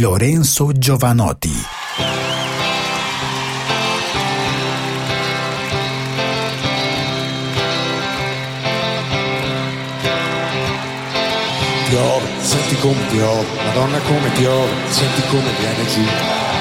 Lorenzo Giovanotti. Piove, senti come piove, Madonna come piove, senti come viene giù.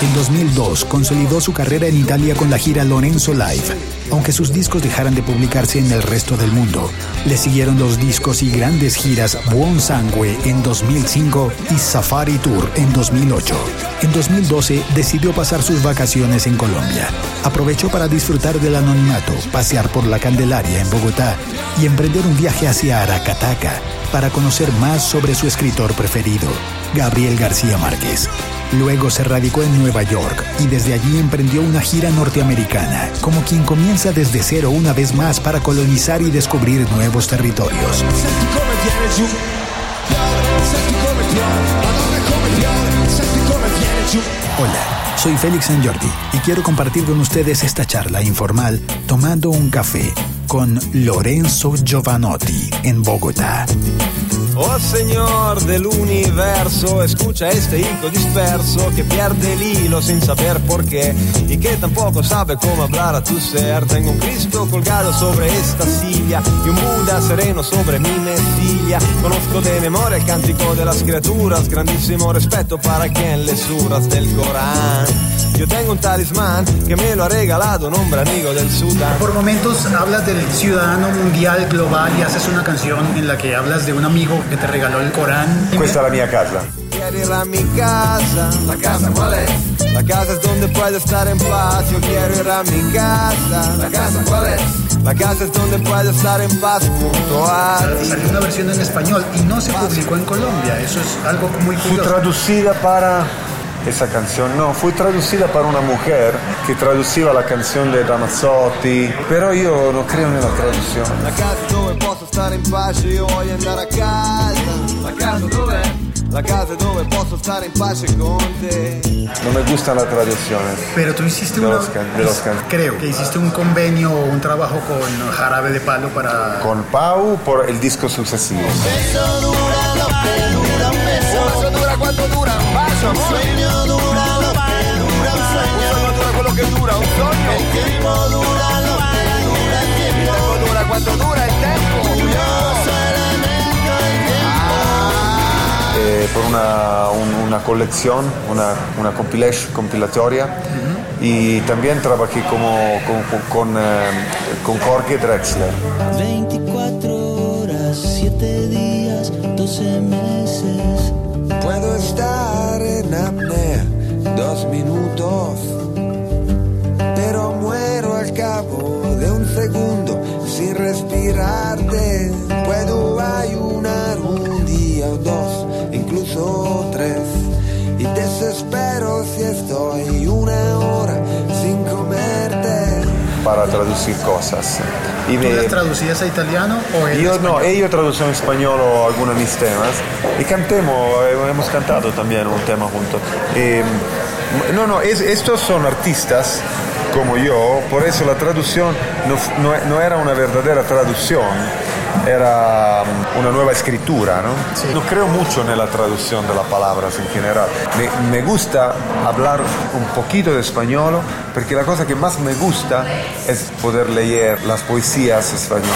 En 2002 consolidó su carrera en Italia con la gira Lorenzo Live. Aunque sus discos dejaran de publicarse en el resto del mundo, le siguieron los discos y grandes giras Buon Sangue en 2005 y Safari Tour en 2008. En 2012 decidió pasar sus vacaciones en Colombia. Aprovechó para disfrutar del anonimato, pasear por la Candelaria en Bogotá y emprender un viaje hacia Aracataca para conocer más sobre su escritor preferido, Gabriel García Márquez. Luego se radicó en Nueva York y desde allí emprendió una gira norteamericana, como quien comienza desde cero una vez más para colonizar y descubrir nuevos territorios. Hola, soy Félix San Jordi y quiero compartir con ustedes esta charla informal tomando un café con Lorenzo Giovanotti en Bogotá. Oh Señor del universo, escucha este hijo disperso que pierde el hilo sin saber por qué y que tampoco sabe cómo hablar a tu ser. Tengo un Cristo colgado sobre esta silla y un Buda sereno sobre mi mesilla. Conozco de memoria el cántico de las criaturas, grandísimo respeto para quien le suras del Corán. Yo tengo un talismán que me lo ha regalado un hombre amigo del Sudán. Por momentos hablas del ciudadano mundial global y haces una canción en la que hablas de un amigo que te regaló el Corán. Questa è la mia casa. Quiero ir a mi casa. ¿La casa cuál es? La casa es donde puedo estar en paz. Yo quiero ir a mi casa. ¿La casa cuál es? La casa es donde puedo estar en paz junto a. Salió una versión en español y no se publicó en Colombia. Eso es algo muy curioso. traducida para esa canción, no, fue traducida para una mujer que traduciva la canción de Ramazzotti, pero io non creo nella traduzione. La casa dove posso stare in pace, io voglio andare a casa. La casa dove? La casa dove posso stare in pace con te. Non me gusta la traduzione. Pero tú hiciste De una, los can- de los can- creo que hiciste un convenio o un trabajo con Jarabe de Palo para Con Pau por il disco successivo. Eso dura cuánto dura un paso, un sueño dura lo que dura un sueño. Un dura quello che dura un sogno. El tiempo dura lo que dura el tiempo. El tiempo dura cuánto dura el tiempo. Curioso elemento el tiempo. eh, por una, un- una colección, una, una compilation, compilatoria. Y también trabajé como, con, con, con, eh, con Jorge Drexler. 24 horas, 7 días, 12 meses. Puedo estar dos minutos, pero muero al cabo traducir cosas. Y ¿Tú me- las traducías a italiano o en Io español? no, e io traduco in spagnolo alcuni mis temas y cantemos, eh, hemos cantado también un tema juntos. Eh, no, no, es- estos son artistas como yo, por eso la traducción no, no e- no era una verdadera traducción, era mm, una nueva escritura, ¿no? No creo mucho en la traducción de las palabras en general. Me, me gusta hablar un poquito de español porque la cosa que más me gusta es poder leer las poesías españolas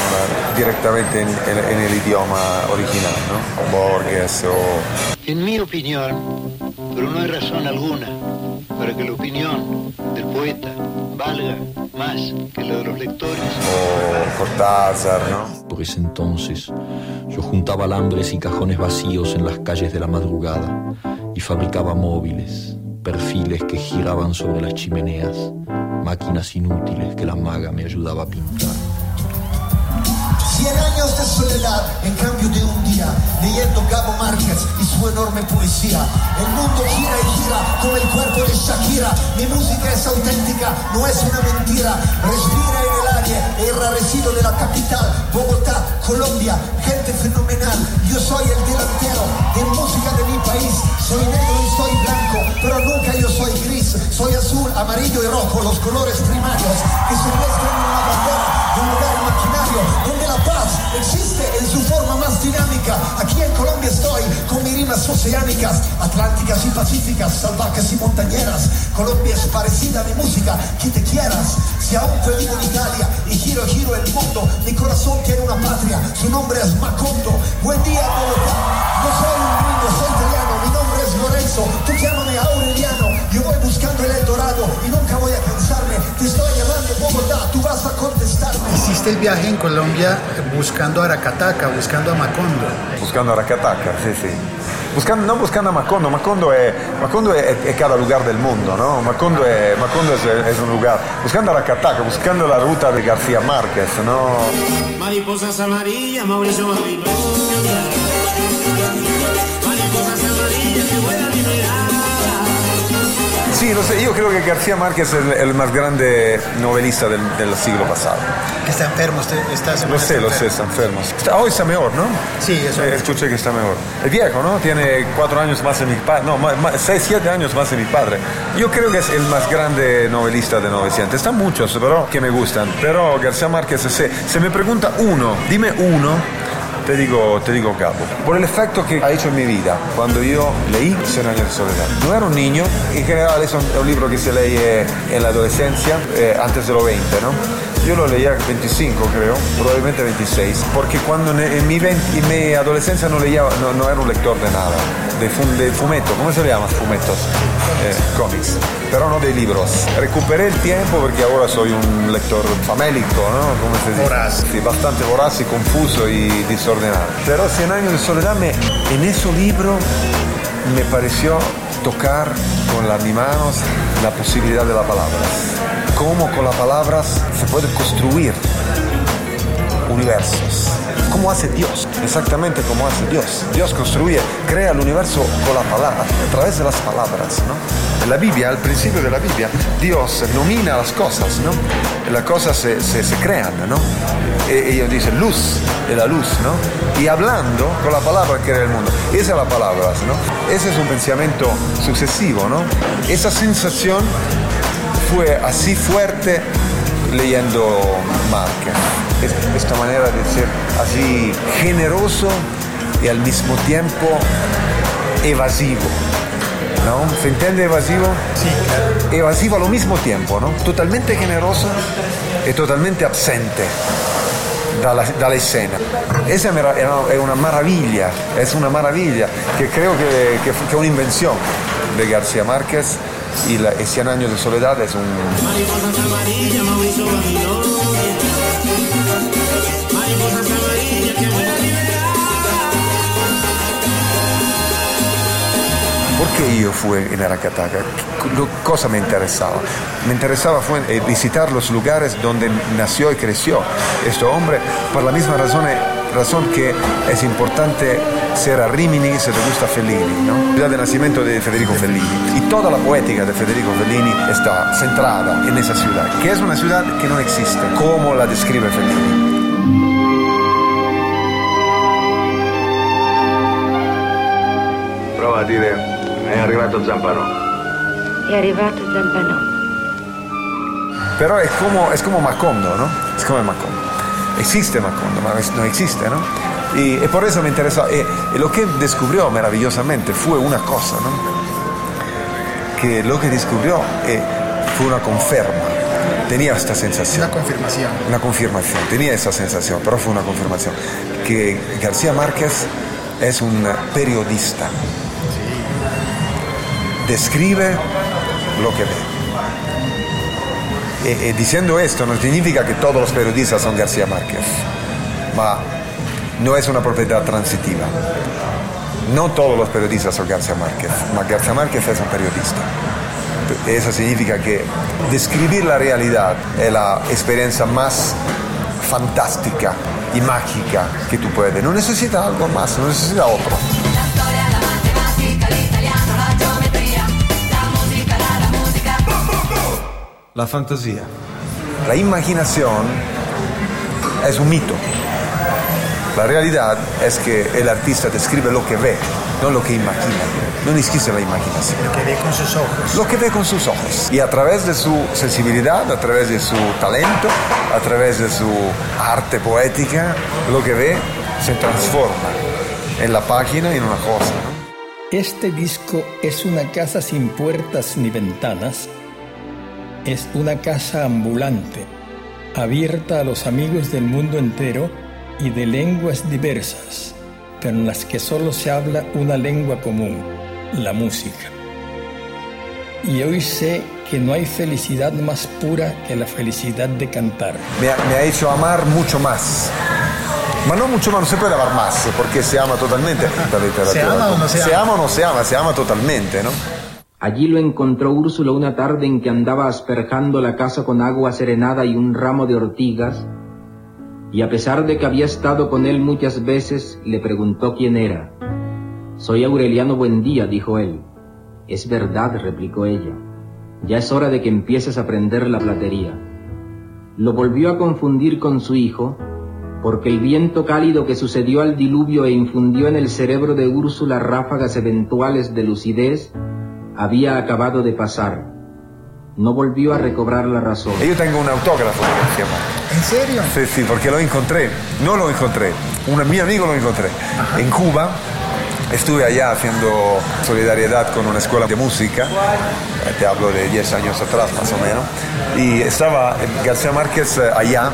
directamente en, en- en el idioma original, ¿no? Borges o... En mi opinión, pero no hay razón alguna para que la opinión del poeta valga más que la de los lectores. o Cortázar, ¿no? Por ese entonces yo juntaba alambres y cajones vacíos en las calles de la madrugada y fabricaba móviles, perfiles que giraban sobre las chimeneas, máquinas inútiles que la maga me ayudaba a pintar. Cien años de soledad en cambio de un día, leyendo Gabo Márquez y su enorme poesía. El mundo gira y gira como el cuerpo de Shakira. Mi música es auténtica, no es una mentira. Respira en el aire, enrarecido de la capital, Bogotá, Colombia, gente fenomenal. Yo soy el delantero de música de mi país. Soy negro y soy blanco, pero nunca yo soy gris. Soy azul, amarillo y rojo, los colores primarios que se mezclan en una donde la paz existe en su forma más dinámica. Aquí en Colombia estoy con mis rimas oceánicas, atlánticas y pacíficas, salvajes y montañeras. Colombia es parecida a mi música, que te quieras. Si aún te vivo en Italia y giro, giro el mundo, mi corazón tiene una patria, su nombre es Macondo. Buen día, Bogotá. Hiciste el viaje en Colombia buscando a Aracataca, buscando a Macondo. Buscando a Aracataca, sí, sí. Buscando, no buscando a Macondo, Macondo, es, Macondo es, es cada lugar del mundo, ¿no? Macondo, es, Macondo es, es un lugar. Buscando a Aracataca, buscando la ruta de García Márquez, ¿no? Mariposas amarillas, Mauricio. Mariposas amarillas que vuelan. Sí, no sé, yo creo que García Márquez es el, el más grande novelista del, del siglo pasado. Que está enfermo, usted está Lo sé, lo sé, está enfermo. Está- hoy está mejor, ¿no? Sí, eso Eh, escuché que está mejor. Es viejo, ¿no? Tiene cuatro años más de mi padre. No, más, más- seis, siete años más de mi padre. Yo creo que es el más grande novelista de 900. Están muchos, pero que me gustan. Pero García Márquez, se, se me pregunta uno, dime uno. Te digo, te digo capo. Por el efecto que ha hecho en mi vida cuando yo leí Cien años de soledad. No era un niño, en general es un, es un libro que se lee eh, en la adolescencia, eh, antes de los 20, ¿no? Yo lo leía a 25, creo, probablemente 26, porque cuando en, mi, 20 en mi adolescencia no leía, no, no era un lector de nada, de, fun- de ¿cómo se le llama fumetos? Eh, cómics, pero no de libros. Recuperé el tiempo porque ahora soy un lector famélico, ¿no? ¿Cómo se dice? Voraz. Sí, bastante voraz y confuso y desordenado. Pero Cien años de soledad, me, en ese libro me pareció tocar con las manos la posibilidad de las palabras. Cómo con las palabras se puede construir universos. ¿Cómo hace Dios? Exactamente como hace Dios. Dios construye, crea el universo con la palabra, a través de las palabras. ¿no? En la Biblia, al principio de la Biblia, Dios nomina las cosas, ¿no? Las cosas se, se, crean, ¿no? E- ellos dicen luz, de la luz, ¿no? Y hablando con la palabra crea el mundo. Esa es la palabra, ¿no? Ese es un pensamiento sucesivo, ¿no? Esa sensación fue así fuerte leyendo Márquez. Es- Esta manera de ser así generoso y al mismo tiempo evasivo. ¿No? ¿Se entiende evasivo? Sí, Evasivo al mismo tiempo, ¿no? Totalmente generoso y totalmente absente dalla, dalla escena. Esa è una maravilla, es una maravilla que creo que, que, fue- que una invención de García Márquez y, la, y Cien años de soledad es un, ¿Por qué yo fui en Aracataca? ¿Qué- lo- cosa me interesaba? Me interesaba fue eh, visitar los lugares donde nació y creció este hombre por la misma razón, eh, razón que es importante ser a Rimini se te gusta Fellini, ¿no? Ciudad de nacimiento de Federico Fellini. Y toda la poética de Federico Fellini está centrada en esa ciudad, que es una ciudad que no existe, como la describe Fellini. Prova a dire, è arrivato Zampano. È arrivato Zampanò. Pero es como, es como Macondo, ¿no? Es como Macondo. Existe Macondo, no existe, ¿no? Y, y por eso me interesó. Y, y lo que descubrió maravillosamente fue una cosa, ¿no? Que lo que descubrió eh, fue una conferma. Tenía esta sensación. Una confirmación. Una confirmación, tenía esa sensación, pero fue una confirmación. Que García Márquez es un periodista. Describe lo que ve. E, e diciendo esto no significa que todos los periodistas son García Márquez, ma no es una propiedad transitiva. No todos los periodistas son García Márquez, ma García Márquez es un periodista. Eso significa que describir la realidad es la experiencia más fantástica y mágica que tú puedes. No necesita algo más, no necesita otro. La fantasía. La imaginación es un mito. La realidad es que el artista describe lo que ve, no lo que imagina. No existe la imaginación. Lo que ve con sus ojos. Lo que ve con sus ojos. Y a través de su sensibilidad, a través de su talento, a través de su arte poética, lo que ve se transforma en la página y en una cosa. ¿no? Este disco es una casa sin puertas ni ventanas. Es una casa ambulante, abierta a los amigos del mundo entero y de lenguas diversas, pero en las que solo se habla una lengua común, la música. Y hoy sé que no hay felicidad más pura que la felicidad de cantar. Me ha, me ha hecho amar mucho más. Ma no mucho más, no se puede amar más, porque se ama totalmente la literatura. ¿Se ama o no se ama? Se ama o no se ama, se ama totalmente, ¿no? Allí lo encontró Úrsula una tarde en que andaba asperjando la casa con agua serenada y un ramo de ortigas, y a pesar de que había estado con él muchas veces, le preguntó quién era. Soy Aureliano Buendía, dijo él. Es verdad, replicó ella. Ya es hora de que empieces a aprender la platería. Lo volvió a confundir con su hijo, porque el viento cálido que sucedió al diluvio e infundió en el cerebro de Úrsula ráfagas eventuales de lucidez, había acabado de pasar. No volvió a recobrar la razón. Io tengo un autógrafo. ¿En serio? Sí, sí, porque lo encontré. No lo encontré. Un mi amigo lo encontré. En Cuba estuve allá haciendo solidaridad con una escuela de música. Te hablo de 10 años atrás más o menos. Y estaba García Márquez eh, allá,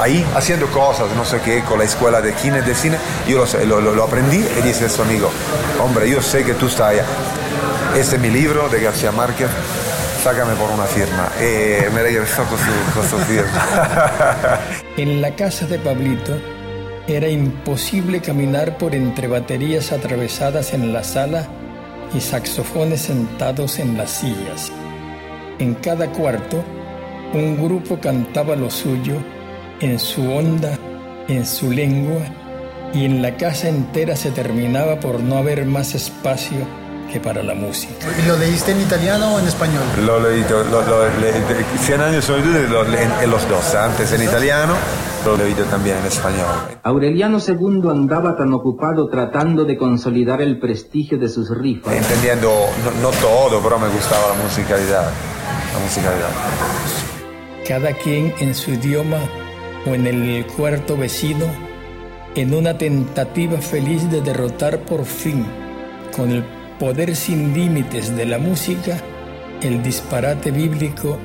ahí haciendo cosas, no sé qué, con la escuela de cine, de cine. Yo lo, lo- lo aprendí y dice a su amigo, hombre, yo sé que tú estás allá. Este es mi libro de García Márquez. Sácame por una firma. Y me con su, con. En la casa de Pablito era imposible caminar por entre baterías atravesadas en la sala y saxofones sentados en las sillas. En cada cuarto, un grupo cantaba lo suyo en su onda, en su lengua, y en la casa entera se terminaba por no haber más espacio que para la música. ¿Y lo leíste en italiano o en español? Lo leí, lo, lo, le- de 100 años de soledad lo en, en los dos, antes en italiano, lo leí también en español. Aureliano II andaba tan ocupado tratando de consolidar el prestigio de sus rifas. Entendiendo, no, no todo, pero me gustaba la musicalidad. La musicalidad. cada quien en su idioma o en el cuarto vecino, en una tentativa feliz de derrotar por fin, con el poder sin límites de la música, el disparate bíblico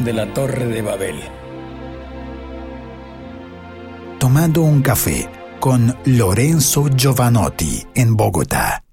de la Torre de Babel. Tomando un café con Lorenzo Giovanotti en Bogotá.